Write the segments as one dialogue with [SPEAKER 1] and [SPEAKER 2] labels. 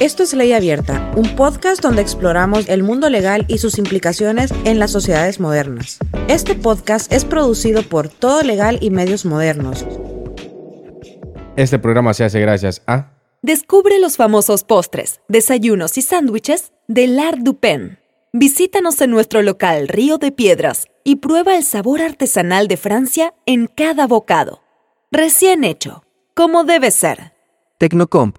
[SPEAKER 1] Esto es Ley Abierta, un podcast donde exploramos el mundo legal y sus implicaciones en las sociedades modernas. Este podcast es producido por Todo Legal y Medios Modernos.
[SPEAKER 2] Este programa se hace gracias a...
[SPEAKER 3] Descubre los famosos postres, desayunos y sándwiches de L'Art du Pen. Visítanos en nuestro local Río de Piedras y prueba el sabor artesanal de Francia en cada bocado. Recién hecho, como debe ser.
[SPEAKER 4] Tecnocomp,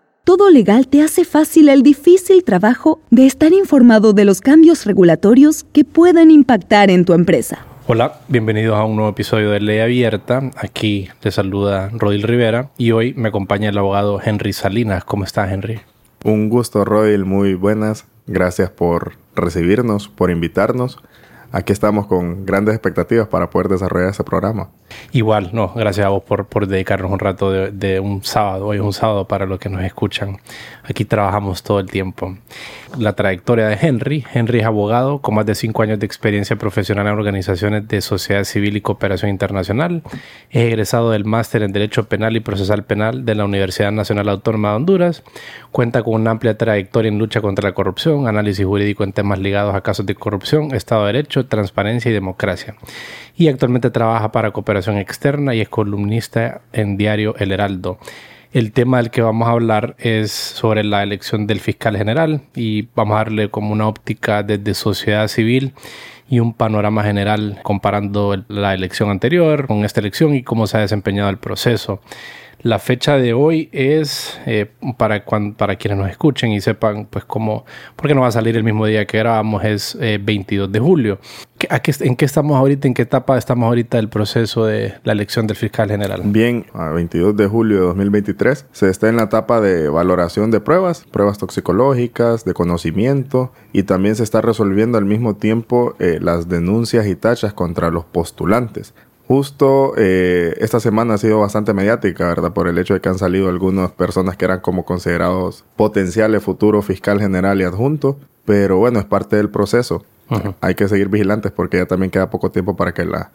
[SPEAKER 3] Todo Legal te hace fácil el difícil trabajo de estar informado de los cambios regulatorios que pueden impactar en tu empresa.
[SPEAKER 2] Hola, bienvenidos a un nuevo episodio de Ley Abierta. Aquí te saluda Rodil Rivera y hoy me acompaña el abogado Henry Salinas. ¿Cómo estás, Henry?
[SPEAKER 5] Un gusto, Rodil. Muy buenas. Gracias por recibirnos, por invitarnos aquí estamos con grandes expectativas para poder desarrollar ese programa.
[SPEAKER 2] Igual, no, gracias a vos por, por dedicarnos un rato de, de, un sábado. Hoy es un sábado para los que nos escuchan. Aquí trabajamos todo el tiempo. La trayectoria de Henry. Henry es abogado con más de cinco años de experiencia profesional en organizaciones de sociedad civil y cooperación internacional. Es egresado del máster en Derecho Penal y Procesal Penal de la Universidad Nacional Autónoma de Honduras. Cuenta con una amplia trayectoria en lucha contra la corrupción, análisis jurídico en temas ligados a casos de corrupción, Estado de Derecho, transparencia y democracia. Y actualmente trabaja para cooperación externa y es columnista en diario El Heraldo. El tema del que vamos a hablar es sobre la elección del fiscal general y vamos a darle como una óptica desde sociedad civil y un panorama general comparando la elección anterior con esta elección y cómo se ha desempeñado el proceso. La fecha de hoy es eh, para, para quienes nos escuchen y sepan pues cómo, porque no va a salir el mismo día que grabamos, es 22 eh, de julio. ¿En qué estamos ahorita? ¿En qué etapa estamos ahorita del proceso de la elección del fiscal general?
[SPEAKER 5] Bien, a 22 de julio de 2023 se está en la etapa de valoración de pruebas, pruebas toxicológicas, de conocimiento y también se está resolviendo al mismo tiempo eh, las denuncias y tachas contra los postulantes. Justo eh, esta semana ha sido bastante mediática, ¿verdad? Por el hecho de que han salido algunas personas que eran como considerados potenciales futuros fiscal general y adjunto. Pero bueno, es parte del proceso. Hay que seguir vigilantes porque ya también queda poco tiempo para que la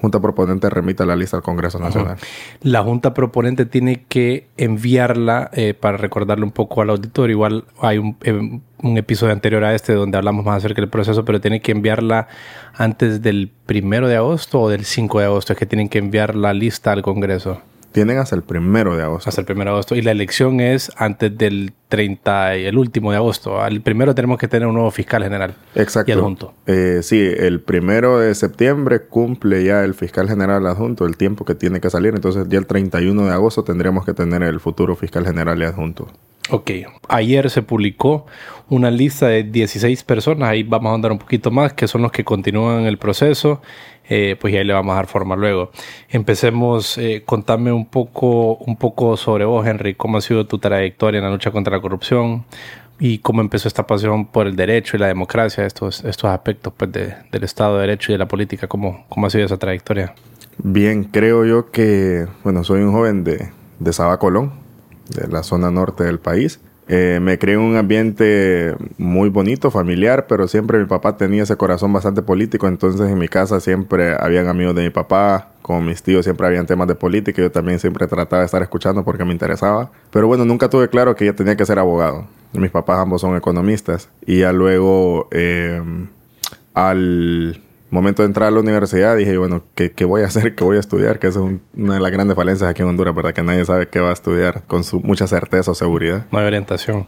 [SPEAKER 5] Junta Proponente remita la lista al Congreso Nacional.
[SPEAKER 2] La Junta Proponente tiene que enviarla, eh, para recordarle un poco al auditor, igual hay un, eh, un, episodio anterior a este donde hablamos más acerca del proceso, pero tiene que enviarla antes del primero de agosto o del 5 de agosto, es que tienen que enviar la lista al Congreso.
[SPEAKER 5] Tienen hasta el primero de agosto.
[SPEAKER 2] Hasta el primero de agosto. Y la elección es antes del 30 y el último de agosto. Al primero tenemos que tener un nuevo fiscal general.
[SPEAKER 5] Exacto.
[SPEAKER 2] Y adjunto.
[SPEAKER 5] Eh, sí, el primero de septiembre cumple ya el fiscal general adjunto el tiempo que tiene que salir. Entonces ya el 31 de agosto tendremos que tener el futuro fiscal general y adjunto.
[SPEAKER 2] Ok, ayer se publicó una lista de 16 personas, ahí vamos a andar un poquito más, que son los que continúan el proceso, eh, pues ya ahí le vamos a dar forma luego. Empecemos, eh, contame un poco, un poco sobre vos, Henry, cómo ha sido tu trayectoria en la lucha contra la corrupción y cómo empezó esta pasión por el derecho y la democracia, estos, estos aspectos pues, del Estado de Derecho y de la política, ¿cómo, cómo ha sido esa trayectoria?
[SPEAKER 5] Bien, creo yo que, bueno, soy un joven de, de Saba Colón de la zona norte del país. Eh, me creé un ambiente muy bonito, familiar, pero siempre mi papá tenía ese corazón bastante político, entonces en mi casa siempre habían amigos de mi papá, con mis tíos siempre habían temas de política, yo también siempre trataba de estar escuchando porque me interesaba, pero bueno, nunca tuve claro que ella tenía que ser abogado. Mis papás ambos son economistas y ya luego eh, al momento de entrar a la universidad dije, bueno, ¿qué, ¿qué, voy a hacer? ¿Qué voy a estudiar? Que es una de las grandes falencias aquí en Honduras, ¿verdad? Que nadie sabe qué va a estudiar con su, mucha certeza o seguridad.
[SPEAKER 2] No hay orientación.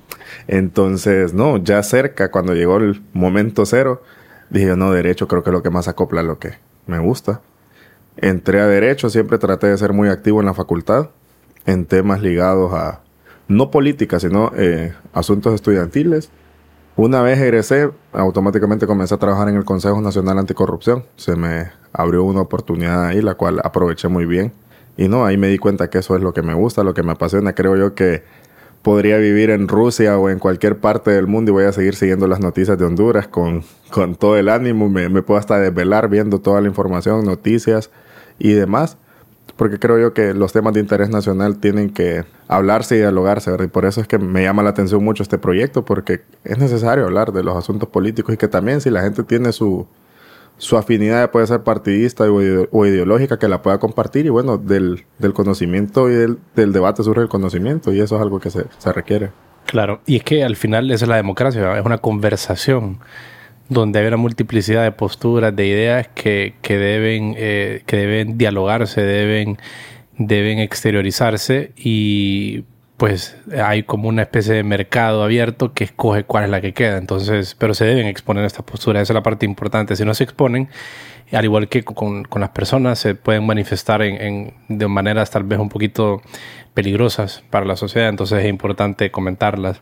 [SPEAKER 5] Entonces, no, ya cerca, cuando llegó el momento cero, dije, no, derecho creo que es lo que más acopla a lo que me gusta. Entré a derecho, siempre traté de ser muy activo en la facultad, en temas ligados a, no política, sino eh, asuntos estudiantiles una vez egresé, automáticamente comencé a trabajar en el Consejo Nacional Anticorrupción. Se me abrió una oportunidad ahí, la cual aproveché muy bien. Y no, ahí me di cuenta que eso es lo que me gusta, lo que me apasiona. Creo yo que podría vivir en Rusia o en cualquier parte del mundo y voy a seguir siguiendo las noticias de Honduras con, con todo el ánimo. Me, me puedo hasta desvelar viendo toda la información, noticias y demás. Porque creo yo que los temas de interés nacional tienen que hablarse y dialogarse, ¿verdad? Y por eso es que me llama la atención mucho este proyecto, porque es necesario hablar de los asuntos políticos y que también si la gente tiene su, su afinidad puede ser partidista o, ideológica que la pueda compartir y bueno, del, del conocimiento y del, debate surge el conocimiento y eso es algo que se, se, requiere.
[SPEAKER 2] Claro, y es que al final esa es la democracia, es una conversación donde hay una multiplicidad de posturas, de ideas que, que deben, eh, que deben dialogarse, deben, deben exteriorizarse y pues hay como una especie de mercado abierto que escoge cuál es la que queda. Entonces, pero se deben exponer estas posturas, esa es la parte importante. Si no se exponen, al igual que con, con las personas, se pueden manifestar en, en, de maneras tal vez un poquito peligrosas para la sociedad, entonces es importante comentarlas.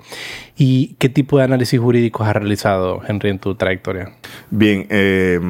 [SPEAKER 2] ¿Y qué tipo de análisis jurídicos has realizado, Henry, en tu trayectoria?
[SPEAKER 5] Bien, eh,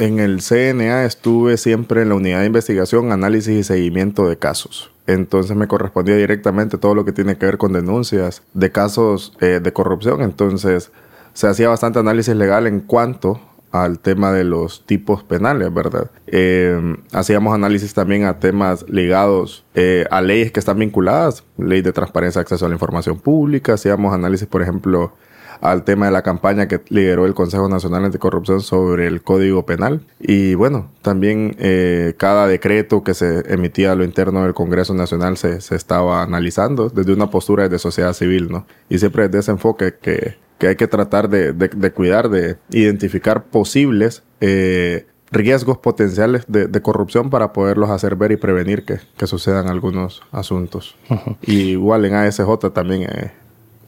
[SPEAKER 5] en el CNA estuve siempre en la unidad de investigación, análisis y seguimiento de casos. Entonces me correspondía directamente todo lo que tiene que ver con denuncias de casos eh, de corrupción. Entonces se hacía bastante análisis legal en cuanto al tema de los tipos penales, ¿verdad? Eh, hacíamos análisis también a temas ligados eh, a leyes que están vinculadas, ley de transparencia, acceso a la información pública, hacíamos análisis, por ejemplo, al tema de la campaña que lideró el Consejo Nacional Anticorrupción sobre el Código Penal. Y bueno, también eh, cada decreto que se emitía a lo interno del Congreso Nacional se, se estaba analizando desde una postura de sociedad civil, ¿no? Y siempre desde ese enfoque que, que hay que tratar de, de, de cuidar, de identificar posibles eh, riesgos potenciales de, de, corrupción para poderlos hacer ver y prevenir que, que sucedan algunos asuntos. Uh -huh. y igual en ASJ también eh,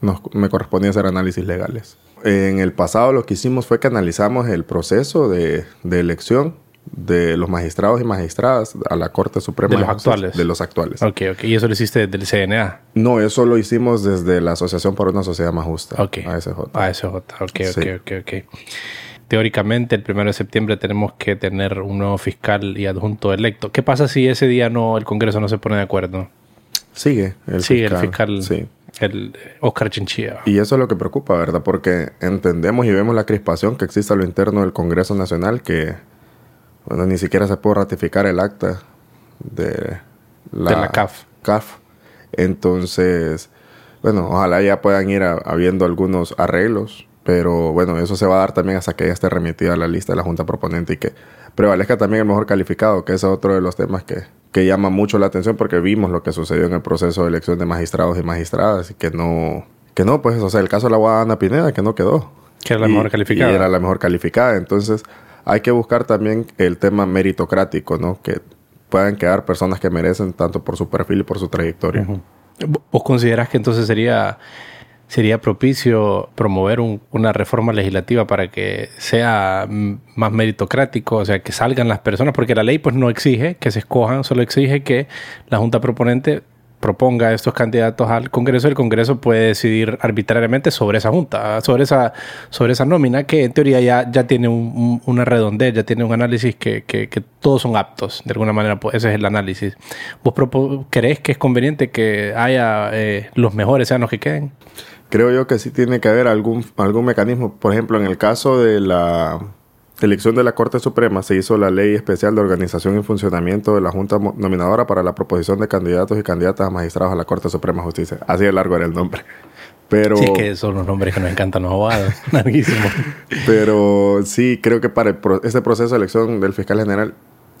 [SPEAKER 5] nos, me correspondía hacer análisis legales. En el pasado lo que hicimos fue que analizamos el proceso de, de elección de los magistrados y magistradas a la Corte Suprema.
[SPEAKER 2] De los actuales.
[SPEAKER 5] De los actuales.
[SPEAKER 2] Ok, ok. ¿Y eso lo hiciste desde el CNA?
[SPEAKER 5] No, eso lo hicimos desde la Asociación por una Sociedad Más Justa.
[SPEAKER 2] Ok.
[SPEAKER 5] ASJ.
[SPEAKER 2] ASJ, ok, sí. ok, ok, ok. Teóricamente, el primero de septiembre tenemos que tener un nuevo fiscal y adjunto electo. ¿Qué pasa si ese día no el Congreso no se pone de acuerdo?
[SPEAKER 5] Sigue el
[SPEAKER 2] Sigue
[SPEAKER 5] fiscal.
[SPEAKER 2] el fiscal.
[SPEAKER 5] Sí
[SPEAKER 2] el Oscar Chinchilla.
[SPEAKER 5] Y eso es lo que preocupa, ¿verdad? Porque entendemos y vemos la crispación que existe a lo interno del Congreso Nacional que bueno, ni siquiera se puede ratificar el acta de
[SPEAKER 2] la, de la CAF.
[SPEAKER 5] CAF. Entonces, bueno, ojalá ya puedan ir a, habiendo algunos arreglos, pero bueno, eso se va a dar también hasta que ya esté remitida a la lista de la Junta Proponente y que prevalezca también el mejor calificado, que es otro de los temas que, que llama mucho la atención porque vimos lo que sucedió en el proceso de elección de magistrados y magistradas y que no, que no, pues, o sea, el caso de la abogada Ana Pineda, que no quedó.
[SPEAKER 2] Que era la
[SPEAKER 5] y,
[SPEAKER 2] mejor calificada.
[SPEAKER 5] Y era la mejor calificada. Entonces, hay que buscar también el tema meritocrático, ¿no? Que puedan quedar personas que merecen tanto por su perfil y por su trayectoria.
[SPEAKER 2] Uh -huh. ¿Vos considerás que entonces sería sería propicio promover un, una reforma legislativa para que sea más meritocrático, o sea, que salgan las personas, porque la ley pues no exige que se escojan, solo exige que la Junta Proponente proponga estos candidatos al Congreso, el Congreso puede decidir arbitrariamente sobre esa junta, sobre esa, sobre esa nómina, que en teoría ya, ya tiene un, un, una redondez, ya tiene un análisis que, que, que, todos son aptos, de alguna manera, pues ese es el análisis. ¿Vos crees que es conveniente que haya eh, los mejores sean los que queden?
[SPEAKER 5] Creo yo que sí tiene que haber algún, algún mecanismo. Por ejemplo, en el caso de la elección de la Corte Suprema se hizo la ley especial de organización y funcionamiento de la Junta Nominadora para la proposición de candidatos y candidatas a magistrados a la Corte Suprema de Justicia. Así de largo era el nombre. Pero...
[SPEAKER 2] Sí, que son los nombres que nos encantan los abogados. Larguísimo.
[SPEAKER 5] Pero sí, creo que para pro este proceso de elección del fiscal general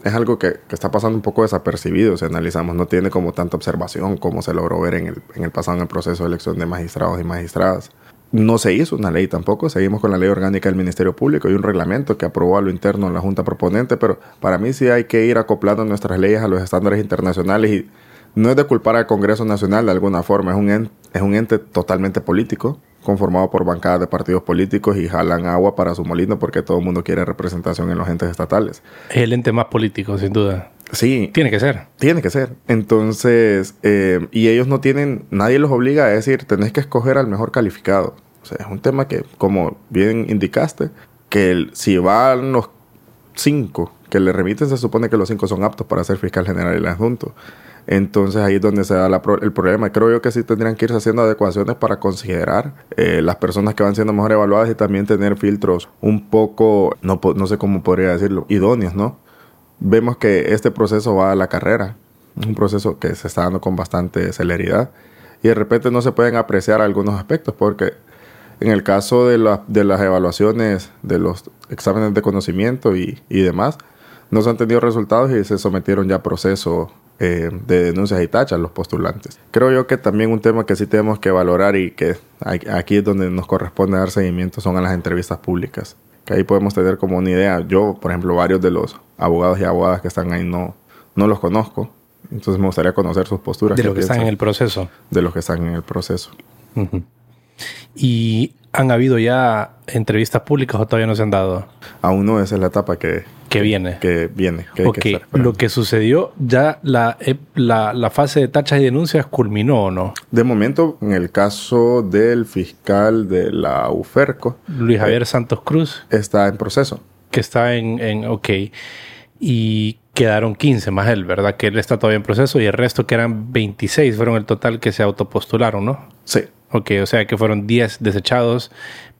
[SPEAKER 5] es algo que, que, está pasando un poco desapercibido si analizamos. No tiene como tanta observación como se logró ver en el, en el pasado en el proceso de elección de magistrados y magistradas. No se hizo una ley tampoco, seguimos con la ley orgánica del Ministerio Público y un reglamento que aprobó a lo interno la Junta Proponente, pero para mí sí hay que ir acoplando nuestras leyes a los estándares internacionales y no es de culpar al Congreso Nacional de alguna forma, es un ente, es un ente totalmente político, conformado por bancadas de partidos políticos y jalan agua para su molino porque todo el mundo quiere representación en los entes estatales.
[SPEAKER 2] Es el ente más político, sin duda.
[SPEAKER 5] Sí.
[SPEAKER 2] Tiene que ser.
[SPEAKER 5] Tiene que ser. Entonces, eh, y ellos no tienen, nadie los obliga a decir, tenés que escoger al mejor calificado. O sea, es un tema que, como bien indicaste, que el, si van los cinco que le remiten, se supone que los cinco son aptos para ser fiscal general y el adjunto. Entonces ahí es donde se da el problema. Creo yo que sí tendrían que irse haciendo adecuaciones para considerar eh, las personas que van siendo mejor evaluadas y también tener filtros un poco, no, no sé cómo podría decirlo, idóneos, ¿no? Vemos que este proceso va a la carrera, un proceso que se está dando con bastante celeridad y de repente no se pueden apreciar algunos aspectos porque en el caso de, de las evaluaciones de los exámenes de conocimiento y, y demás, no se han tenido resultados y se sometieron ya a proceso eh, de denuncias y tachas los postulantes. Creo yo que también un tema que sí tenemos que valorar y que aquí es donde nos corresponde dar seguimiento son a las entrevistas públicas. Que ahí podemos tener como una idea. Yo, por ejemplo, varios de los abogados y abogadas que están ahí no, no los conozco. Entonces me gustaría conocer sus posturas.
[SPEAKER 2] De los que están en el proceso.
[SPEAKER 5] De los que están en el proceso.
[SPEAKER 2] Y ¿Han habido ya entrevistas públicas o todavía no se han dado?
[SPEAKER 5] Aún no, esa es la etapa que,
[SPEAKER 2] que viene.
[SPEAKER 5] Que viene. Que
[SPEAKER 2] ok, lo que sucedió, ya la, la, la, fase de tachas y denuncias culminó o no?
[SPEAKER 5] De momento, en el caso del fiscal de la UFERCO,
[SPEAKER 2] Luis Javier eh, Santos Cruz,
[SPEAKER 5] está en proceso.
[SPEAKER 2] Que está en, en, ok. Y quedaron 15 más él, ¿verdad? Que él está todavía en proceso y el resto que eran 26 fueron el total que se autopostularon, ¿no?
[SPEAKER 5] Sí.
[SPEAKER 2] Ok, o sea que fueron 10 desechados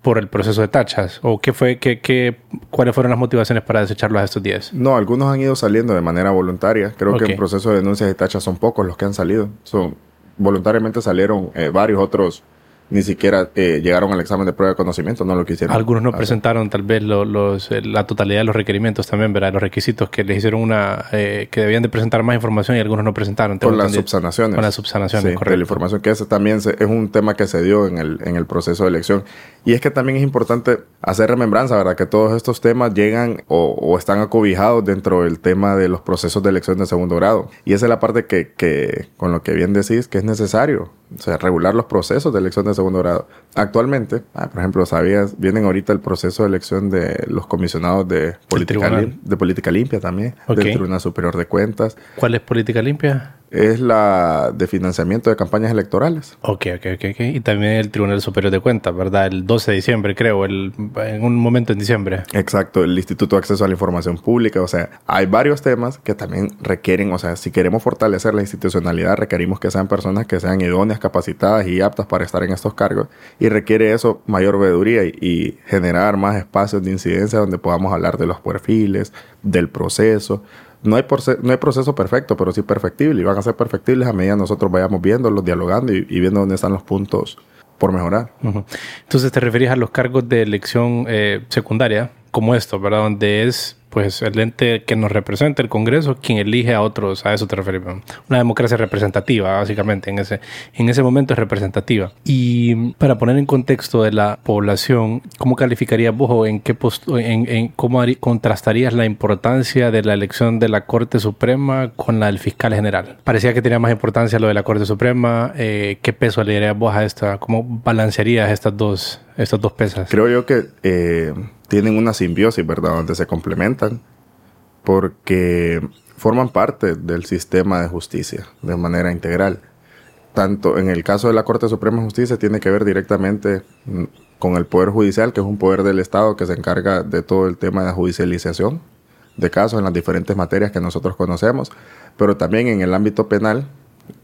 [SPEAKER 2] por el proceso de tachas. ¿O qué fue, qué, qué, cuáles fueron las motivaciones para desecharlos a estos 10?
[SPEAKER 5] No, algunos han ido saliendo de manera voluntaria. Creo que en proceso de denuncias y tachas son pocos los que han salido. Son, voluntariamente salieron eh, varios otros ni siquiera eh, llegaron al examen de prueba de conocimiento, no lo quisieron.
[SPEAKER 2] Algunos no presentaron tal vez los, eh, la totalidad de los requerimientos también, ¿verdad? Los requisitos que les hicieron una, eh, que debían de presentar más información y algunos no presentaron.
[SPEAKER 5] Con las subsanaciones.
[SPEAKER 2] Con las subsanaciones,
[SPEAKER 5] sí, correcto. la información, que ese también es un tema que se dio en el, en el proceso de elección. Y es que también es importante hacer remembranza, ¿verdad? Que todos estos temas llegan o, o están acobijados dentro del tema de los procesos de elección de segundo grado. Y esa es la parte que, que con lo que bien decís, que es necesario o sea, regular los procesos de elección de segundo grado. Actualmente, ah, por ejemplo, sabías, vienen ahorita el proceso de elección de los comisionados de política, de política limpia también, del Tribunal Superior de Cuentas.
[SPEAKER 2] ¿Cuál es política limpia?
[SPEAKER 5] Es la de financiamiento de campañas electorales.
[SPEAKER 2] Ok, ok, ok. okay. Y también el Tribunal Superior de Cuentas, ¿verdad? El 12 de diciembre, creo, el, en un momento en diciembre.
[SPEAKER 5] Exacto, el Instituto de Acceso a la Información Pública. O sea, hay varios temas que también requieren, o sea, si queremos fortalecer la institucionalidad, requerimos que sean personas que sean idóneas, capacitadas y aptas para estar en estos cargos. Y requiere eso mayor veeduría y, y generar más espacios de incidencia donde podamos hablar de los perfiles, del proceso no hay, no hay proceso perfecto, pero sí perfectible. Y van a ser perfectibles a medida que nosotros vayamos viéndolos, dialogando y, viendo dónde están los puntos por mejorar.
[SPEAKER 2] Entonces te referías a los cargos de elección eh, secundaria, como esto, ¿verdad? Donde es pues el ente que nos representa, el Congreso, quien elige a otros, a eso te refieres. Una democracia representativa, básicamente, en ese, en ese momento es representativa. Y para poner en contexto de la población, ¿cómo calificarías vos o en qué en, en, cómo contrastarías la importancia de la elección de la Corte Suprema con la del fiscal general? Parecía que tenía más importancia lo de la Corte Suprema. Eh, ¿Qué peso le darías vos a esta? ¿Cómo balancearías estas dos, estas dos pesas?
[SPEAKER 5] Creo yo que eh, tienen una simbiosis, ¿verdad? Donde se complementan porque forman parte del sistema de justicia de manera integral. Tanto en el caso de la Corte Suprema de Justicia tiene que ver directamente con el Poder Judicial, que es un poder del Estado que se encarga de todo el tema de judicialización de casos en las diferentes materias que nosotros conocemos, pero también en el ámbito penal,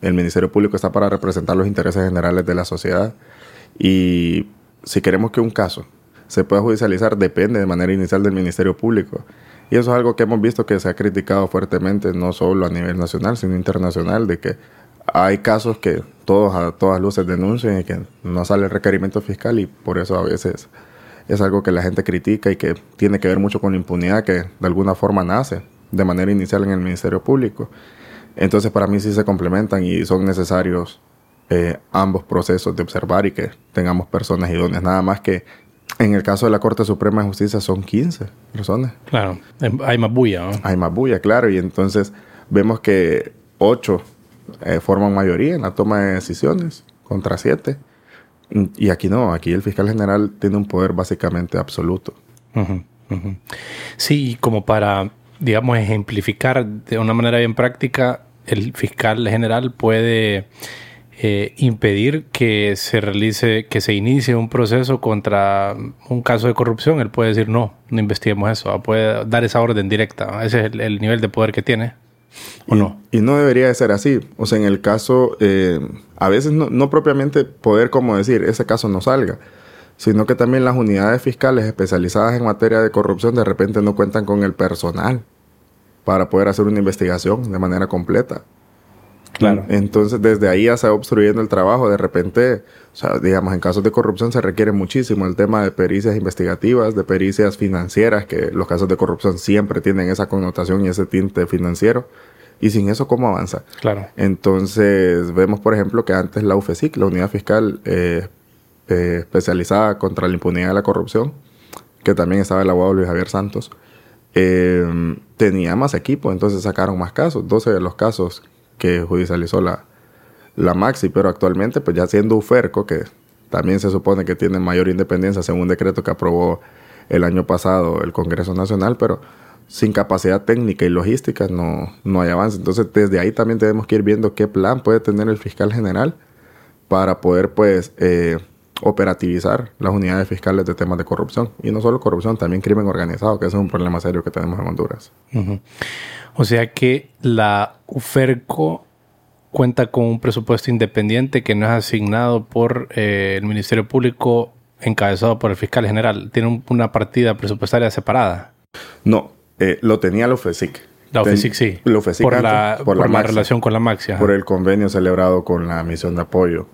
[SPEAKER 5] el Ministerio Público está para representar los intereses generales de la sociedad y si queremos que un caso se pueda judicializar depende de manera inicial del Ministerio Público. Y eso es algo que hemos visto que se ha criticado fuertemente, no solo a nivel nacional, sino internacional, de que hay casos que todos a todas luces denuncian y que no sale el requerimiento fiscal y por eso a veces es algo que la gente critica y que tiene que ver mucho con la impunidad que de alguna forma nace de manera inicial en el Ministerio Público. Entonces para mí sí se complementan y son necesarios eh, ambos procesos de observar y que tengamos personas idóneas. Nada más que en el caso de la Corte Suprema de Justicia son 15 personas.
[SPEAKER 2] Claro, em, hay más bulla. ¿no?
[SPEAKER 5] Hay más bulla, claro. Y entonces vemos que 8 eh, forman mayoría en la toma de decisiones contra 7. Y aquí no, aquí el fiscal general tiene un poder básicamente absoluto.
[SPEAKER 2] Sí, como para, digamos, ejemplificar de una manera bien práctica, el fiscal general puede eh, impedir que se realice, que se inicie un proceso contra un caso de corrupción, él puede decir no, no investiguemos eso, puede dar esa orden directa. Ese es el, nivel de poder que tiene. ¿O
[SPEAKER 5] y,
[SPEAKER 2] no?
[SPEAKER 5] y no debería de ser así. O sea, en el caso, eh, a veces no, no propiamente poder como decir, ese caso no salga, sino que también las unidades fiscales especializadas en materia de corrupción de repente no cuentan con el personal para poder hacer una investigación de manera completa.
[SPEAKER 2] Claro.
[SPEAKER 5] Entonces, desde ahí ya se va obstruyendo el trabajo. De repente, o sea, digamos, en casos de corrupción se requiere muchísimo el tema de pericias investigativas, de pericias financieras, que los casos de corrupción siempre tienen esa connotación y ese tinte financiero. Y sin eso, ¿cómo avanza?
[SPEAKER 2] Claro.
[SPEAKER 5] Entonces, vemos, por ejemplo, que antes la UFESIC, la Unidad Fiscal eh, eh, Especializada contra la Impunidad de la Corrupción, que también estaba el abogado Luis Javier Santos, eh, tenía más equipo, entonces sacaron más casos, 12 de los casos que judicializó la, la Maxi, pero actualmente, pues ya siendo UFERCO, que también se supone que tiene mayor independencia según un decreto que aprobó el año pasado el Congreso Nacional, pero sin capacidad técnica y logística no, no hay avance. Entonces, desde ahí también tenemos que ir viendo qué plan puede tener el fiscal general para poder, pues, eh, operativizar las unidades fiscales de temas de corrupción. Y no solo corrupción, también crimen organizado, que ese es un problema serio que tenemos en Honduras.
[SPEAKER 2] O sea que la UFERCO cuenta con un presupuesto independiente que no es asignado por eh, el Ministerio Público encabezado por el fiscal general. Tiene un- una partida presupuestaria separada.
[SPEAKER 5] No, eh, lo tenía la UFESIC.
[SPEAKER 2] La
[SPEAKER 5] Ten-
[SPEAKER 2] UFESIC sí.
[SPEAKER 5] La UFESIC
[SPEAKER 2] por,
[SPEAKER 5] antes,
[SPEAKER 2] la, por, la,
[SPEAKER 5] Maxi,
[SPEAKER 2] relación con la Maxi. ajá.
[SPEAKER 5] por el convenio celebrado con la misión de apoyo.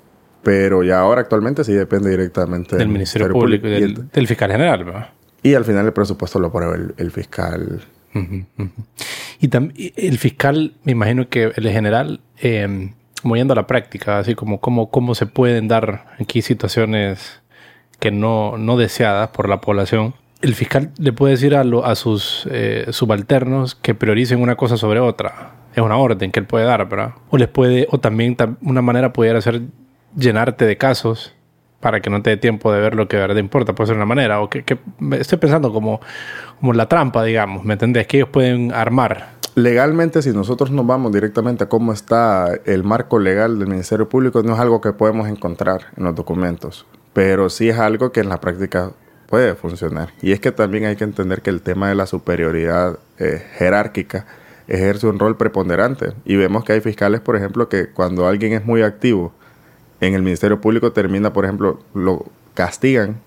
[SPEAKER 5] Pero ya ahora actualmente sí depende directamente
[SPEAKER 2] del Ministerio Público Y, del,
[SPEAKER 5] el-
[SPEAKER 2] del fiscal general. ¿verdad?
[SPEAKER 5] y al final el presupuesto lo aprueba el, el fiscal.
[SPEAKER 2] Y tam- y el fiscal, me imagino que el general, eh, como yendo a la práctica, así como cómo, cómo se pueden dar aquí situaciones que no, no deseadas por la población. El fiscal le puede decir a, lo- a sus eh, subalternos que prioricen una cosa sobre otra. Es una orden que él puede dar, ¿verdad? O les puede, o también tam- una manera pudiera ser llenarte de casos para que no te dé tiempo de ver lo que de verdad importa. Puede ser una manera. O que, que- estoy pensando como, como la trampa, digamos. ¿Me entendés? Que ellos pueden armar.
[SPEAKER 5] Legalmente, si nosotros nos vamos directamente a cómo está el marco legal del Ministerio Público, no es algo que podemos encontrar en los documentos, pero sí es algo que en la práctica puede funcionar. Y es que también hay que entender que el tema de la superioridad eh, jerárquica ejerce un rol preponderante. Y vemos que hay fiscales, por ejemplo, que cuando alguien es muy activo en el Ministerio Público termina, por ejemplo, lo castigan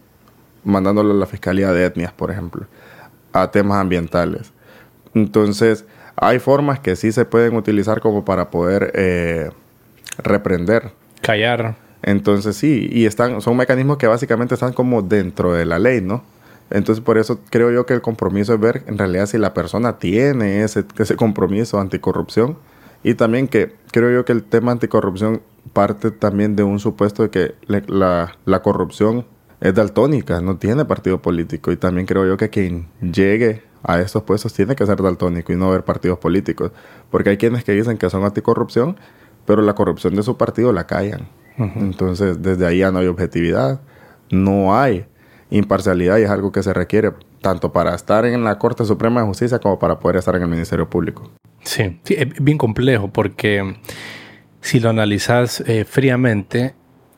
[SPEAKER 5] mandándolo a la Fiscalía de Etnias, por ejemplo, a temas ambientales. Entonces, hay formas que sí se pueden utilizar como para poder eh, reprender.
[SPEAKER 2] Callar.
[SPEAKER 5] Entonces, sí, y están, son mecanismos que básicamente están como dentro de la ley, ¿no? Entonces, por eso creo yo que el compromiso es ver en realidad si la persona tiene ese, ese compromiso anticorrupción. Y también que creo yo que el tema anticorrupción parte también de un supuesto de que le- la, la corrupción es daltónica, no tiene partido político. Y también creo yo que quien llegue a estos puestos tiene que ser daltónico y no ver partidos políticos. Porque hay quienes que dicen que son anticorrupción, pero la corrupción de su partido la callan. Entonces, desde ahí ya no hay objetividad, no hay imparcialidad y es algo que se requiere tanto para estar en la Corte Suprema de Justicia como para poder estar en el Ministerio Público.
[SPEAKER 2] Sí, sí, es bien complejo porque si lo analizas eh, fríamente,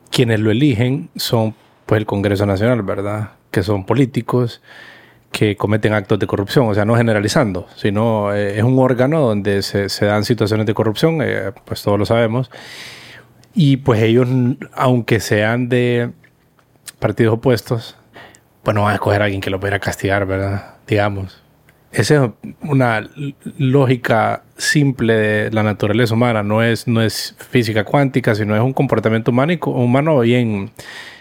[SPEAKER 2] quienes lo eligen son pues el Congreso Nacional, ¿verdad? Que son políticos que cometen actos de corrupción, o sea, no generalizando, sino eh, es un órgano donde se, dan situaciones de corrupción, eh, pues todos lo sabemos, y pues ellos, aunque sean de partidos opuestos, pues no van a escoger a alguien que lo pudiera castigar, ¿verdad? Digamos. Esa es una lógica simple de la naturaleza humana, no es, no es física cuántica, sino es un comportamiento humano, y co- humano bien,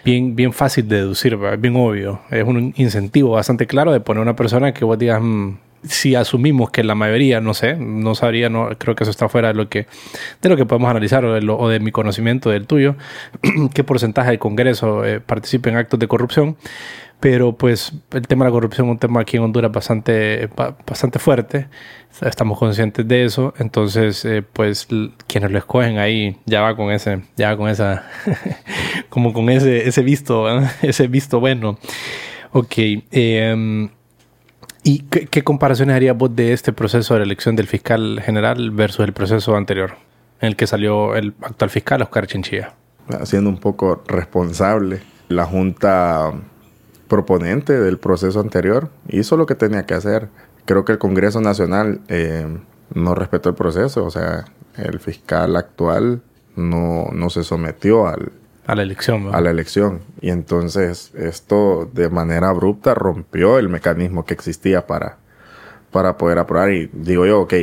[SPEAKER 2] bien, bien fácil de deducir, bien obvio. Es un incentivo bastante claro de poner una persona que vos digas, "Mm, si asumimos que la mayoría, no sé, no sabría, no, creo que eso está fuera de lo que, de lo que podemos analizar o de, lo- de mi conocimiento del tuyo, qué porcentaje del Congreso eh, participa en actos de corrupción. Pero pues el tema de la corrupción es un tema aquí en Honduras bastante, ba- bastante fuerte. Estamos conscientes de eso. Entonces, eh, pues quienes lo escogen ahí ya va con ese, ya va con esa, como con ese, ese visto, ¿verdad? ese visto bueno. Ok. em, ¿Y qué, qué comparaciones harías vos de este proceso de la elección del fiscal general versus el proceso anterior, en el que salió el actual fiscal Oscar Chinchilla?
[SPEAKER 5] Siendo un poco responsable, la Junta proponente del proceso anterior hizo lo que tenía que hacer. Creo que el Congreso Nacional eh, no respetó el proceso. O sea, el fiscal actual no, no se sometió al,
[SPEAKER 2] a la elección.
[SPEAKER 5] A la elección. Y entonces esto de manera abrupta rompió el mecanismo que existía para, para poder aprobar. Y digo yo, ok,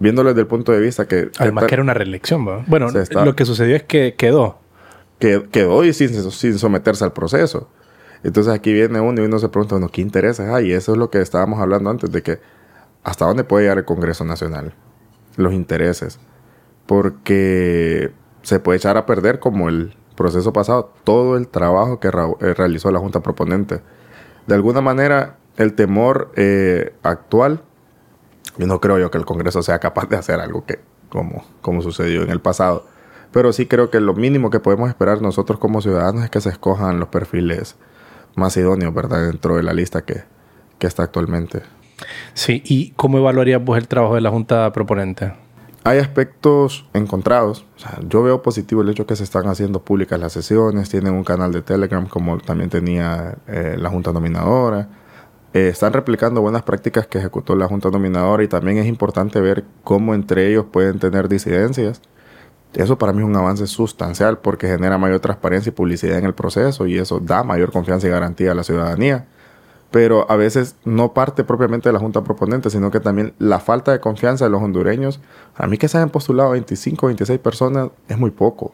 [SPEAKER 5] viéndolo desde el punto de vista que...
[SPEAKER 2] Además que era una reelección. Bueno, lo que sucedió es que quedó.
[SPEAKER 5] quedó y sin, sin someterse al proceso. Entonces aquí viene uno y uno se pregunta, bueno, ¿qué intereses hay? Y eso es lo que estábamos hablando antes, de que hasta dónde puede llegar el Congreso Nacional. Los intereses. Porque se puede echar a perder como el proceso pasado todo el trabajo que eh, realizó la Junta Proponente. De alguna manera, el temor eh, actual, y no creo yo que el Congreso sea capaz de hacer algo que como, como sucedió en el pasado, pero sí creo que lo mínimo que podemos esperar nosotros como ciudadanos es que se escojan los perfiles más idóneos, ¿verdad? Dentro de la lista que, que está actualmente.
[SPEAKER 2] Sí, ¿y cómo evaluarías vos el trabajo de la Junta Proponente?
[SPEAKER 5] Hay aspectos encontrados. yo veo positivo el hecho que se están haciendo públicas las sesiones, tienen un canal de Telegram como también tenía eh, la Junta Nominadora. Eh, están replicando buenas prácticas que ejecutó la Junta Nominadora y también es importante ver cómo entre ellos pueden tener disidencias. Eso para mí es un avance sustancial porque genera mayor transparencia y publicidad en el proceso y eso da mayor confianza y garantía a la ciudadanía pero a veces no parte propiamente de la Junta Proponente, sino que también la falta de confianza de los hondureños. A mí que se hayan postulado 25, 26 personas es muy poco.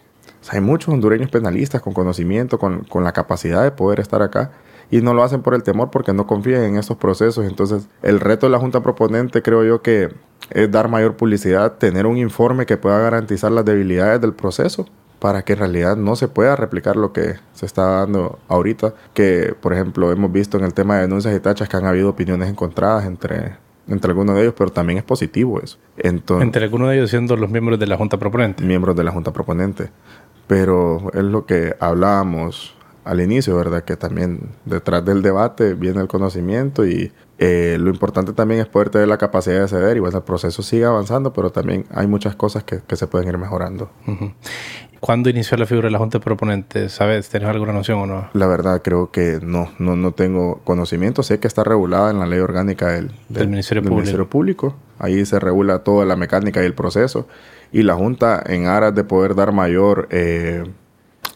[SPEAKER 5] hay muchos hondureños penalistas con conocimiento, con, con, la capacidad de poder estar acá y no lo hacen por el temor porque no confían en estos procesos. Entonces, el reto de la Junta Proponente creo yo que es dar mayor publicidad, tener un informe que pueda garantizar las debilidades del proceso para que en realidad no se pueda replicar lo que se está dando ahorita, que por ejemplo hemos visto en el tema de denuncias y tachas que han habido opiniones encontradas entre, entre algunos de ellos, pero también es positivo eso.
[SPEAKER 2] Entonces, entre algunos de ellos siendo los miembros de la Junta Proponente.
[SPEAKER 5] Miembros de la Junta Proponente. Pero es lo que hablábamos al inicio, ¿verdad? Que también detrás del debate viene el conocimiento y eh, lo importante también es poder tener la capacidad de ceder y bueno, el proceso sigue avanzando, pero también hay muchas cosas que, se pueden ir mejorando.
[SPEAKER 2] ¿Cuándo inició la figura de la Junta de Proponentes? ¿Sabes? ¿Tienes alguna noción o no?
[SPEAKER 5] La verdad creo que no, no, no tengo conocimiento. Sé que está regulada en la ley orgánica del,
[SPEAKER 2] del, Ministerio, Público.
[SPEAKER 5] Ministerio, Público. Ahí se regula toda la mecánica y el proceso. Y la Junta, en aras de poder dar mayor... Eh,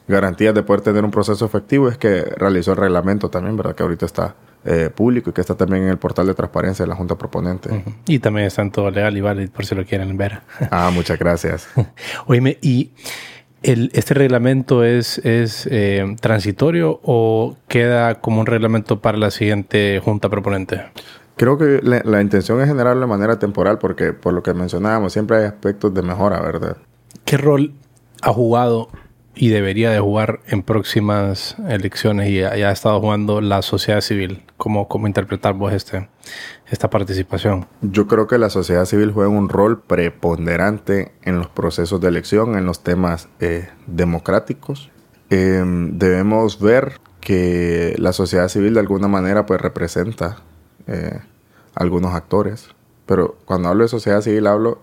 [SPEAKER 5] garantías de poder tener un proceso efectivo es que realizó el reglamento también, ¿verdad? Que ahorita está eh, público y que está también en el portal de transparencia de la Junta Proponente.
[SPEAKER 2] Y también está en todo legal y válido por si lo quieren ver.
[SPEAKER 5] ah, muchas gracias.
[SPEAKER 2] Oíme, y el, ¿este reglamento es, es eh, transitorio o queda como un reglamento para la siguiente Junta Proponente?
[SPEAKER 5] Creo que la, la intención es generarlo de manera temporal porque, por lo que mencionábamos, siempre hay aspectos de mejora, ¿verdad?
[SPEAKER 2] ¿Qué rol ha jugado y debería de jugar en próximas elecciones y ya, ha estado jugando la sociedad civil. ¿Cómo, cómo interpretar vos este, esta participación?
[SPEAKER 5] Yo creo que la sociedad civil juega un rol preponderante en los procesos de elección, en los temas eh, democráticos. Em, debemos ver que la sociedad civil de alguna manera pues representa eh, algunos actores. Pero cuando hablo de sociedad civil hablo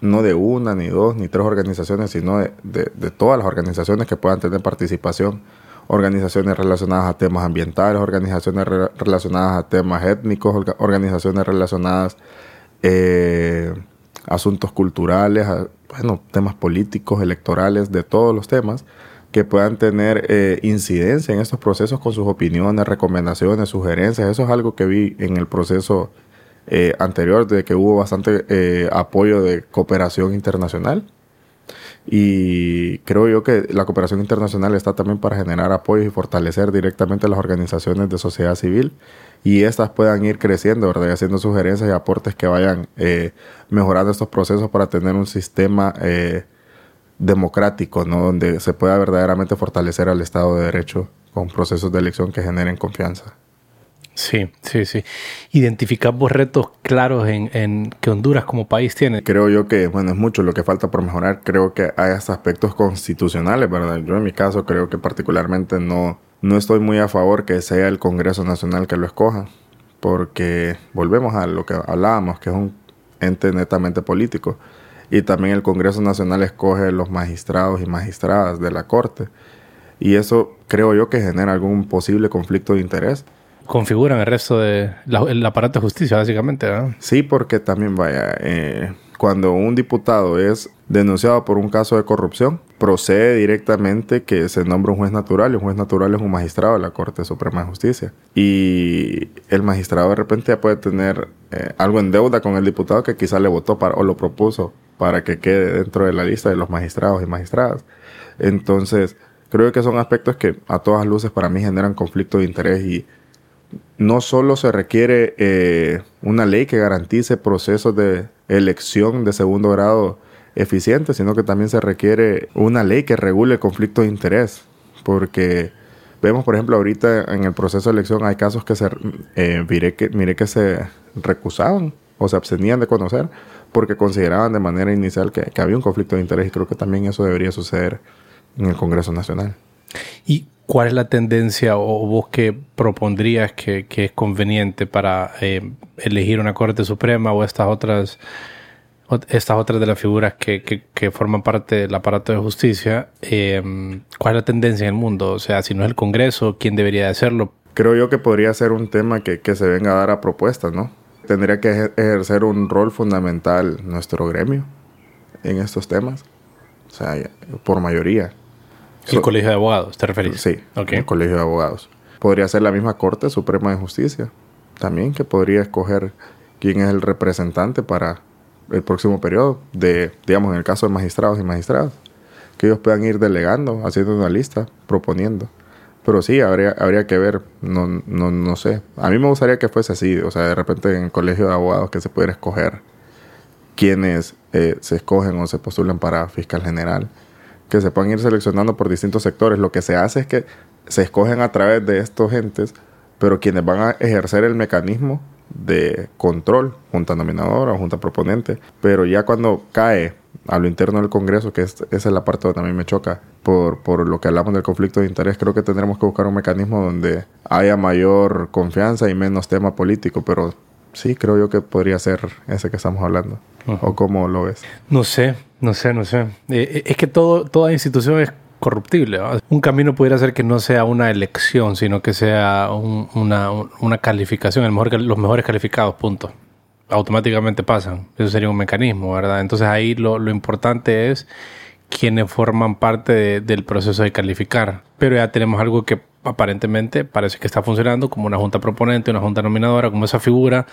[SPEAKER 5] no de una, ni dos, ni tres organizaciones, sino de, de, todas las organizaciones que puedan tener participación. Organizaciones relacionadas a temas ambientales, organizaciones relacionadas a temas étnicos, organizaciones relacionadas eh, a asuntos culturales, bueno, temas políticos, electorales, de todos los temas que puedan tener eh, incidencia en estos procesos con sus opiniones, recomendaciones, sugerencias. Eso es algo que vi en el proceso eh, anterior, de que hubo bastante eh, apoyo de cooperación internacional. Y creo yo que la cooperación internacional está también para generar apoyo y fortalecer directamente las organizaciones de sociedad civil y estas puedan ir creciendo, ¿verdad? Y haciendo sugerencias y aportes que vayan eh, mejorando estos procesos para tener un sistema democrático, ¿no? Donde se pueda verdaderamente fortalecer al Estado de Derecho con procesos de elección que generen confianza.
[SPEAKER 2] Sí, sí, sí. Identificamos retos claros en, que Honduras como país tiene.
[SPEAKER 5] Creo yo que, bueno, es mucho lo que falta por mejorar. Creo que hay hasta aspectos constitucionales, ¿verdad? Yo en mi caso creo que particularmente no, no estoy muy a favor que sea el Congreso Nacional que lo escoja, porque volvemos a lo que hablábamos, que es un ente netamente político. Y también el Congreso Nacional escoge los magistrados y magistradas de la Corte. Y eso creo yo que genera algún posible conflicto de interés
[SPEAKER 2] configuran el resto del el aparato de justicia, básicamente.
[SPEAKER 5] Sí, porque también vaya, eh, cuando un diputado es denunciado por un caso de corrupción, procede directamente que se nombra un juez natural y un juez natural es un magistrado de la Corte Suprema de Justicia. Y el magistrado de repente ya puede tener eh, algo en deuda con el diputado que quizá le votó para, o lo propuso para que quede dentro de la lista de los magistrados y magistradas. Entonces, creo que son aspectos que a todas luces para mí generan conflicto de interés y no solo se requiere eh, una ley que garantice procesos de elección de segundo grado eficientes, sino que también se requiere una ley que regule el conflicto de interés, porque vemos, por ejemplo, ahorita en el proceso de elección hay casos que se, eh, miré que, que se recusaban o se abstenían de conocer porque consideraban de manera inicial que, que había un conflicto de interés y creo que también eso debería suceder en el Congreso Nacional.
[SPEAKER 2] ¿Y cuál es la tendencia o vos que propondrías que, es conveniente para eh, elegir una Corte Suprema o estas otras estas otras de las figuras que, que, forman parte del aparato de justicia, eh, ¿cuál es la tendencia en el mundo? O sea, si no es el Congreso, ¿quién debería de hacerlo?
[SPEAKER 5] Creo yo que podría ser un tema que, que se venga a dar a propuestas, ¿no? Tendría que ejercer un rol fundamental nuestro gremio en estos temas, o sea, por mayoría.
[SPEAKER 2] ¿El colegio de abogados, te refieres?
[SPEAKER 5] Sí, el colegio de abogados. Podría ser la misma Corte Suprema de Justicia, también que podría escoger quién es el representante para el próximo periodo, de, digamos, en el caso de magistrados y magistradas, que ellos puedan ir delegando, haciendo una lista, proponiendo. Pero sí, habría, habría que ver, no, no, no sé. A mí me gustaría que fuese así, o sea, de repente en el colegio de abogados que se pudiera escoger quiénes eh, se escogen o se postulan para fiscal general que se puedan ir seleccionando por distintos sectores. Lo que se hace es que se escogen a través de estos entes, pero quienes van a ejercer el mecanismo de control, junta nominadora o junta proponente, pero ya cuando cae a lo interno del Congreso, que esa es la parte donde a mí me choca por, por lo que hablamos del conflicto de interés, creo que tendremos que buscar un mecanismo donde haya mayor confianza y menos tema político, pero sí, creo yo que podría ser ese que estamos hablando. ¿O cómo lo ves?
[SPEAKER 2] No sé, no sé, no sé. Eh, eh, es que todo, toda institución es corruptible. Un camino pudiera ser que no sea una elección, sino que sea una, una, calificación, el mejor, los mejores calificados, punto. Automáticamente pasan. Eso sería un mecanismo, ¿verdad? Entonces ahí lo, lo importante es quienes forman parte del proceso de calificar. Pero ya tenemos algo que aparentemente parece que está funcionando como una junta proponente, una junta nominadora, como esa figura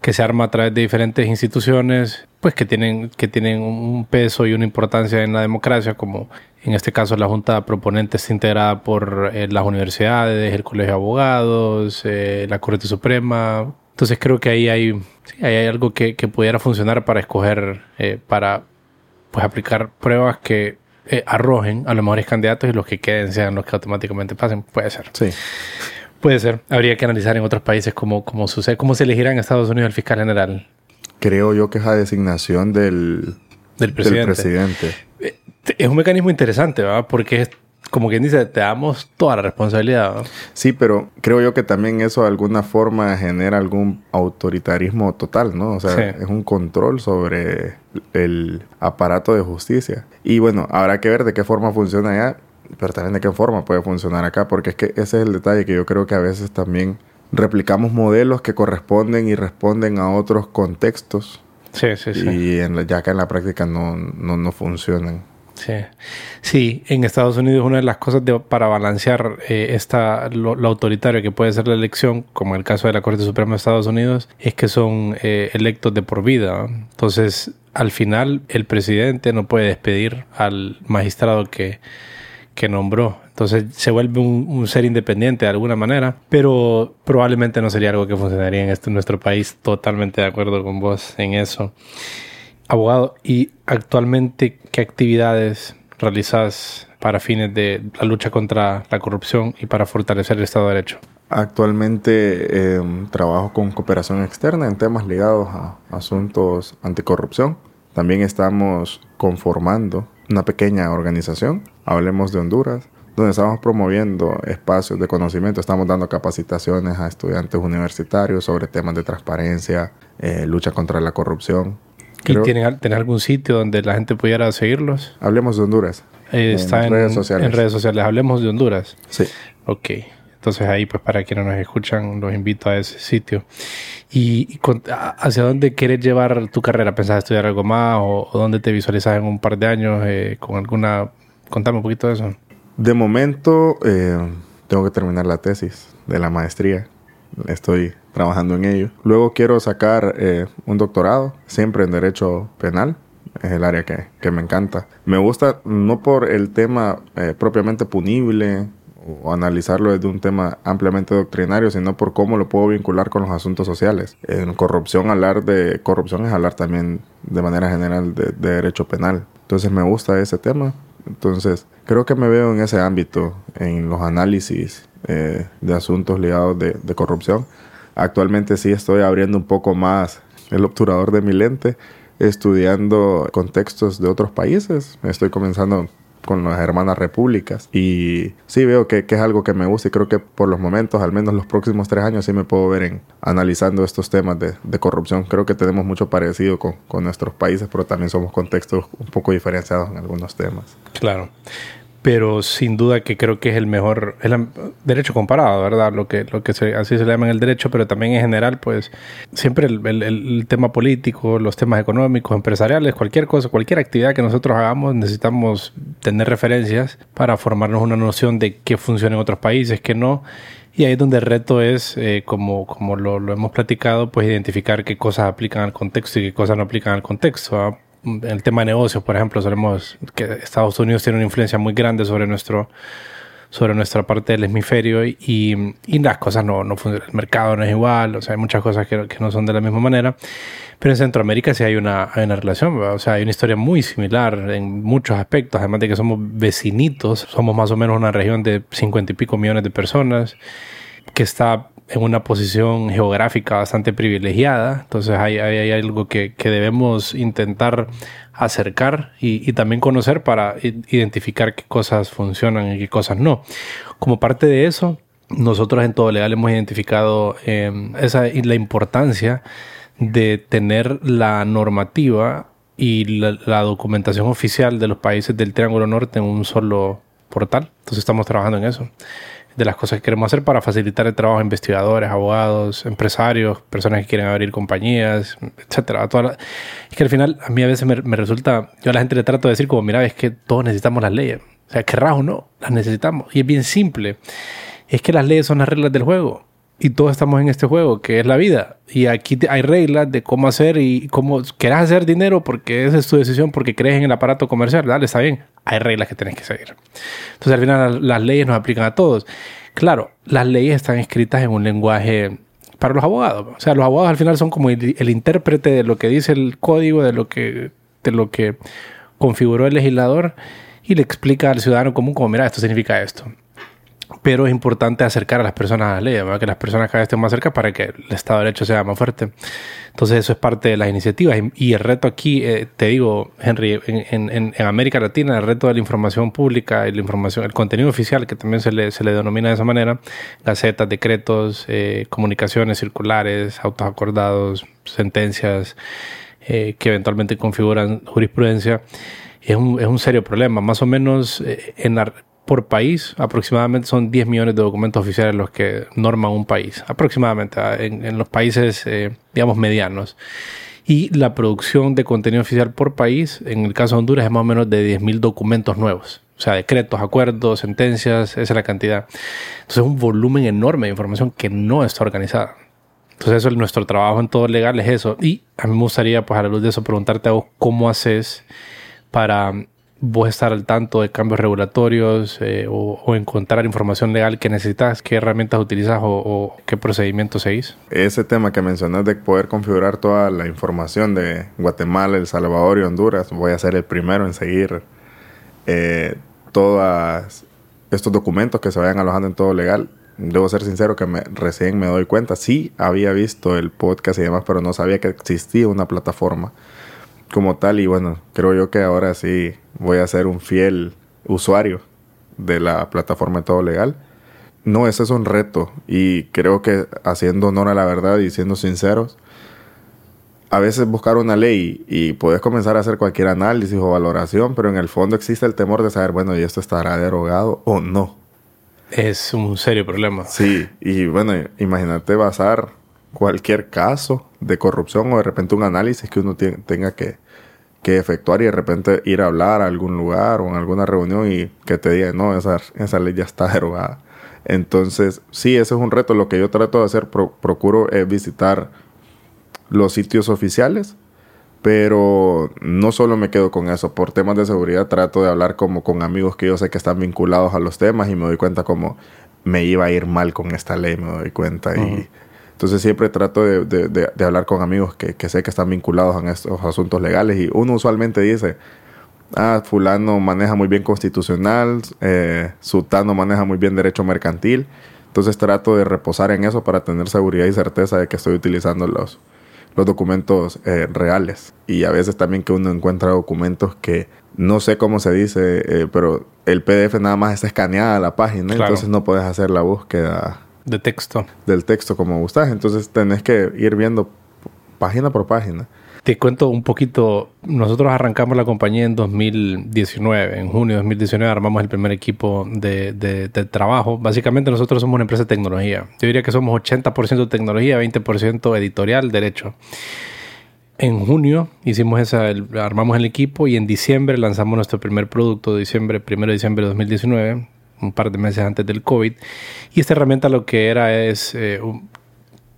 [SPEAKER 2] que se arma a través de diferentes instituciones, pues que tienen, que tienen un peso y una importancia en la democracia, como en este caso la junta proponente está integrada por eh, las universidades, el colegio de abogados, eh, la Corte Suprema. Entonces creo que ahí hay, hay algo que, pudiera funcionar para escoger, eh, para pues aplicar pruebas que eh, arrojen a los mejores candidatos y los que queden sean los que automáticamente pasen. Puede ser.
[SPEAKER 5] Sí.
[SPEAKER 2] Puede ser. Habría que analizar en otros países cómo, cómo sucede, cómo se elegirá en Estados Unidos el fiscal general.
[SPEAKER 5] Creo yo que es la designación del,
[SPEAKER 2] del presidente. Eh, es un mecanismo interesante, ¿verdad? Porque es como quien dice, te damos toda la responsabilidad.
[SPEAKER 5] Sí, pero creo yo que también eso de alguna forma genera algún autoritarismo total, ¿no? O sea, es un control sobre el aparato de justicia. Y bueno, habrá que ver de qué forma funciona allá, pero también de qué forma puede funcionar acá, porque es que ese es el detalle que yo creo que a veces también replicamos modelos que corresponden y responden a otros contextos.
[SPEAKER 2] Sí, sí, sí.
[SPEAKER 5] Y en, ya que en la práctica no, no, no funcionan.
[SPEAKER 2] Sí. sí, en Estados Unidos una de las cosas para balancear eh, esta, lo, autoritario que puede ser la elección, como en el caso de la Corte Suprema de Estados Unidos, es que son eh, electos de por vida. Entonces, al final, el presidente no puede despedir al magistrado que, que nombró. Entonces se vuelve un, ser independiente de alguna manera, pero probablemente no sería algo que funcionaría en, este, nuestro país. Totalmente de acuerdo con vos en eso. Abogado, ¿y actualmente qué actividades realizas para fines de la lucha contra la corrupción y para fortalecer el Estado de Derecho?
[SPEAKER 5] Actualmente em, trabajo con cooperación externa en temas ligados a asuntos anticorrupción. También estamos conformando una pequeña organización, Hablemos de Honduras, donde estamos promoviendo espacios de conocimiento, estamos dando capacitaciones a estudiantes universitarios sobre temas de transparencia, eh, lucha contra la corrupción,
[SPEAKER 2] ¿Y tienen, algún sitio donde la gente pudiera seguirlos?
[SPEAKER 5] Hablemos de Honduras.
[SPEAKER 2] está en, redes sociales. En redes sociales. Hablemos de Honduras.
[SPEAKER 5] Sí.
[SPEAKER 2] Ok. Entonces ahí, pues para quienes nos escuchan, los invito a ese sitio. ¿Y, hacia dónde quieres llevar tu carrera? ¿Pensás estudiar algo más o, dónde te visualizas en un par de años eh, con alguna... Contame un poquito de eso.
[SPEAKER 5] De momento, eh, tengo que terminar la tesis de la maestría. Estoy trabajando en ello. Luego quiero sacar eh, un doctorado, siempre en Derecho Penal. Es el área que, que me encanta. Me gusta no por el tema eh, propiamente punible o analizarlo desde un tema ampliamente doctrinario, sino por cómo lo puedo vincular con los asuntos sociales. En corrupción, hablar de corrupción es hablar también de manera general de, de derecho penal. Entonces me gusta ese tema. Entonces creo que me veo en ese ámbito, en los análisis eh, de asuntos ligados de, de, corrupción. Actualmente sí estoy abriendo un poco más el obturador de mi lente, estudiando contextos de otros países. Estoy comenzando con las hermanas repúblicas. Y sí veo que, es algo que me gusta y creo que por los momentos, al menos los próximos tres años, sí me puedo ver analizando estos temas de, corrupción. Creo que tenemos mucho parecido con, con nuestros países, pero también somos contextos un poco diferenciados en algunos temas.
[SPEAKER 2] Claro pero sin duda que creo que es el mejor, el derecho comparado, ¿verdad? Lo que, lo que así se le llama en el derecho, pero también en general, pues siempre el, el, tema político, los temas económicos, empresariales, cualquier cosa, cualquier actividad que nosotros hagamos, necesitamos tener referencias para formarnos una noción de qué funciona en otros países, qué no. Y ahí es donde el reto es, eh, como, como lo, hemos platicado, pues identificar qué cosas aplican al contexto y qué cosas no aplican al contexto. ¿Ah? el tema de negocios, por ejemplo, sabemos que Estados Unidos tiene una influencia muy grande sobre nuestro sobre nuestra parte del hemisferio y, y las cosas no, no funcionan, el mercado no es igual, o sea, hay muchas cosas que, que, no son de la misma manera, pero en Centroamérica sí hay una, hay una relación, o sea, hay una historia muy similar en muchos aspectos, además de que somos vecinitos, somos más o menos una región de cincuenta y pico millones de personas que está en una posición geográfica bastante privilegiada, entonces hay, hay, algo que, que, debemos intentar acercar y, y, también conocer para identificar qué cosas funcionan y qué cosas no. Como parte de eso, nosotros en todo legal hemos identificado eh, esa, la importancia de tener la normativa y la documentación oficial de los países del Triángulo Norte en un solo portal. Entonces estamos trabajando en eso de las cosas que queremos hacer para facilitar el trabajo de investigadores, abogados, empresarios, personas que quieren abrir compañías, etcétera. Es que al final a mí a veces me, resulta, yo a la gente le trato de decir como, mira, es que todos necesitamos las leyes. O sea, que o no, las necesitamos. Y es bien simple. Es que las leyes son las reglas del juego. Y todos estamos en este juego, que es la vida. Y aquí hay reglas de cómo hacer y cómo querás hacer dinero porque esa es tu decisión, porque crees en el aparato comercial. Dale, está bien. Hay reglas que tienes que seguir. Entonces, al final, las leyes nos aplican a todos. Claro, las leyes están escritas en un lenguaje para los abogados. O sea, los abogados al final son como el, intérprete de lo que dice el código, de lo que, de lo que configuró el legislador y le explica al ciudadano común como, mira, esto significa esto pero es importante acercar a las personas a la ley, que las personas cada vez estén más cerca para que el Estado de Derecho sea más fuerte. Entonces eso es parte de las iniciativas. Y, el reto aquí, eh, te digo, Henry, en, en, en, América Latina, el reto de la información pública y la información, el contenido oficial, que también se le, se le denomina de esa manera, gacetas, decretos, eh, comunicaciones circulares, autos acordados, sentencias eh, que eventualmente configuran jurisprudencia, es un, es un serio problema. Más o menos en la por país, aproximadamente son 10 millones de documentos oficiales los que norman un país, aproximadamente ah, en, los países, eh, digamos, medianos. Y la producción de contenido oficial por país, en el caso de Honduras, es más o menos de 10.000 documentos nuevos. O sea, decretos, acuerdos, sentencias, esa es la cantidad. Entonces es un volumen enorme de información que no está organizada. Entonces eso, nuestro trabajo en todo legal es eso. Y a mí me gustaría, pues a la luz de eso, preguntarte a vos cómo haces para vos estar al tanto de cambios regulatorios eh, o, encontrar información legal que necesitas, qué herramientas utilizas o, qué procedimientos seguís.
[SPEAKER 5] Ese tema que mencionas de poder configurar toda la información de Guatemala, El Salvador y Honduras, voy a ser el primero en seguir eh, todos estos documentos que se vayan alojando en todo legal. Debo ser sincero que recién me doy cuenta, sí había visto el podcast y demás, pero no sabía que existía una plataforma como tal y bueno, creo yo que ahora sí voy a ser un fiel usuario de la plataforma de Todo Legal. No, ese es un reto y creo que haciendo honor a la verdad y siendo sinceros, a veces buscar una ley y puedes comenzar a hacer cualquier análisis o valoración, pero en el fondo existe el temor de saber, bueno, ¿y esto estará derogado o no?
[SPEAKER 2] Es un serio problema.
[SPEAKER 5] Sí, y bueno, imagínate basar cualquier caso de corrupción o de repente un análisis que uno tenga que, que, efectuar y de repente ir a hablar a algún lugar o en alguna reunión y que te digan, no, esa, esa ley ya está derogada. Entonces, sí, ese es un reto. Lo que yo trato de hacer, procuro es visitar los sitios oficiales, pero no solo me quedo con eso. Por temas de seguridad trato de hablar como con amigos que yo sé que están vinculados a los temas y me doy cuenta como me iba a ir mal con esta ley, me doy cuenta. Y entonces siempre trato de, hablar con amigos que, que, sé que están vinculados en estos asuntos legales y uno usualmente dice, ah, fulano maneja muy bien constitucional, eh, sutano maneja muy bien derecho mercantil. Entonces trato de reposar en eso para tener seguridad y certeza de que estoy utilizando los, los documentos eh, reales. Y a veces también que uno encuentra documentos que no sé cómo se dice, eh, pero el PDF nada más está escaneada la página, entonces no puedes hacer la búsqueda
[SPEAKER 2] de texto.
[SPEAKER 5] Del texto como gustas. Entonces tenés que ir viendo página por página.
[SPEAKER 2] Te cuento un poquito. Nosotros arrancamos la compañía en 2019. En junio de 2019 armamos el primer equipo de, de, trabajo. Básicamente nosotros somos una empresa de tecnología. Yo diría que somos 80% tecnología, 20% editorial, derecho. En junio hicimos esa, armamos el equipo y en diciembre lanzamos nuestro primer producto, diciembre, primero de diciembre de 2019, un par de meses antes del COVID. Y esta herramienta lo que era es eh,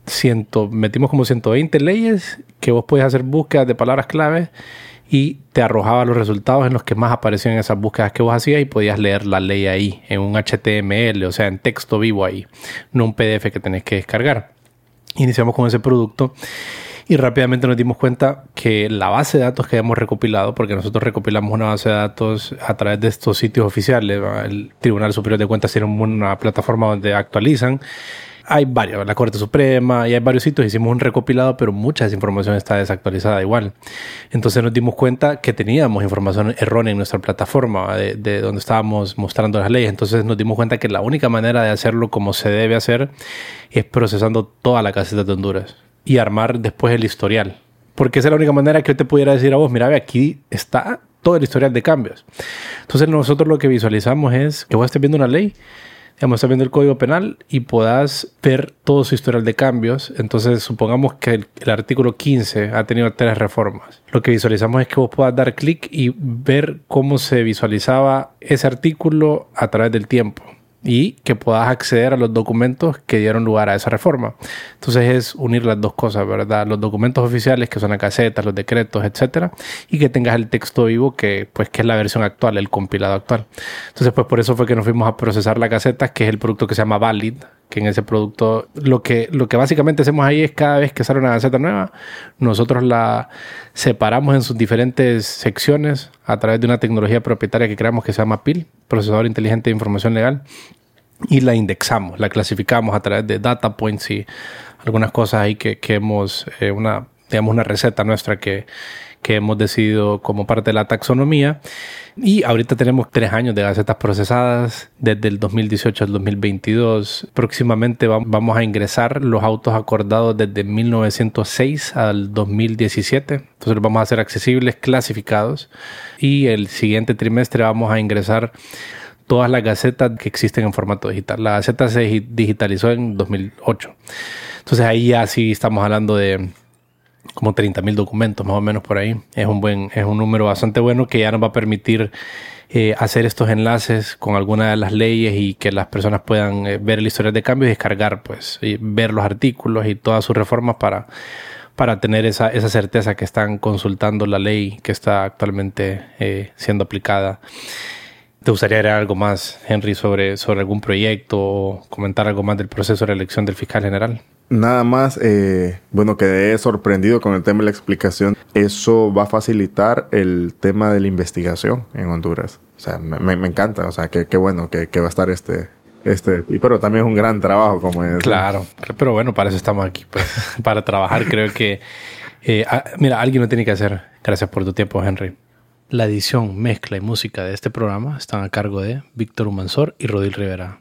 [SPEAKER 2] ciento, metimos como 120 leyes que vos podías hacer búsquedas de palabras claves y te arrojaba los resultados en los que más aparecían esas búsquedas que vos hacías y podías leer la ley ahí, en un HTML, o sea, en texto vivo ahí, no un PDF que tenés que descargar. Iniciamos con ese producto y rápidamente nos dimos cuenta que la base de datos que habíamos recopilado, porque nosotros recopilamos una base de datos a través de estos sitios oficiales, el Tribunal Superior de Cuentas tiene una plataforma donde actualizan. Hay varios, la Corte Suprema y hay varios sitios, hicimos un recopilado, pero mucha de esa información está desactualizada igual. Entonces nos dimos cuenta que teníamos información errónea en nuestra plataforma de, donde estábamos mostrando las leyes. Entonces nos dimos cuenta que la única manera de hacerlo como se debe hacer es procesando toda la caseta de Honduras y armar después el historial. Porque esa es la única manera que yo te pudiera decir a vos, mira, aquí está todo el historial de cambios. Entonces nosotros lo que visualizamos es que vos estés viendo una ley digamos, estás viendo el código penal y puedas ver todo su historial de cambios. Entonces, supongamos que el, el, artículo 15 ha tenido tres reformas. Lo que visualizamos es que vos puedas dar clic y ver cómo se visualizaba ese artículo a través del tiempo y que puedas acceder a los documentos que dieron lugar a esa reforma. Entonces es unir las dos cosas, ¿verdad? Los documentos oficiales que son las casetas, los decretos, etcétera, y que tengas el texto vivo que pues que es la versión actual, el compilado actual. Entonces pues por eso fue que nos fuimos a procesar la caseta, que es el producto que se llama Valid, que en ese producto lo que lo que básicamente hacemos ahí es cada vez que sale una caseta nueva, nosotros la separamos en sus diferentes secciones a través de una tecnología propietaria que creamos que se llama PIL, procesador inteligente de información legal y la indexamos, la clasificamos a través de data points y algunas cosas ahí que, que hemos, eh, una, digamos, una receta nuestra que, que hemos decidido como parte de la taxonomía. Y ahorita tenemos tres años de gacetas procesadas, desde el 2018 al 2022. Próximamente vamos a ingresar los autos acordados desde 1906 al 2017. Entonces los vamos a hacer accesibles, clasificados. Y el siguiente trimestre vamos a ingresar todas las gacetas que existen en formato digital. La gaceta se digitalizó en 2008. Entonces ahí ya sí estamos hablando de como 30 mil documentos más o menos por ahí. Es un buen, es un número bastante bueno que ya nos va a permitir eh, hacer estos enlaces con alguna de las leyes y que las personas puedan eh, ver el historial de cambio y descargar, pues, ver los artículos y todas sus reformas para, para tener esa, esa certeza que están consultando la ley que está actualmente eh, siendo aplicada. ¿Te gustaría agregar algo más, Henry, sobre, sobre algún proyecto o comentar algo más del proceso de elección del fiscal general?
[SPEAKER 5] Nada más, eh, bueno, quedé sorprendido con el tema de la explicación. Eso va a facilitar el tema de la investigación en Honduras. O sea, me, encanta, o sea, qué bueno que, va a estar este, este, pero también es un gran trabajo como es.
[SPEAKER 2] Claro, pero bueno, para eso estamos aquí, pues, para trabajar. Creo que, eh, mira, alguien lo tiene que hacer. Gracias por tu tiempo, Henry. La edición, mezcla y música de este programa están a cargo de Víctor Humansor y Rodil Rivera.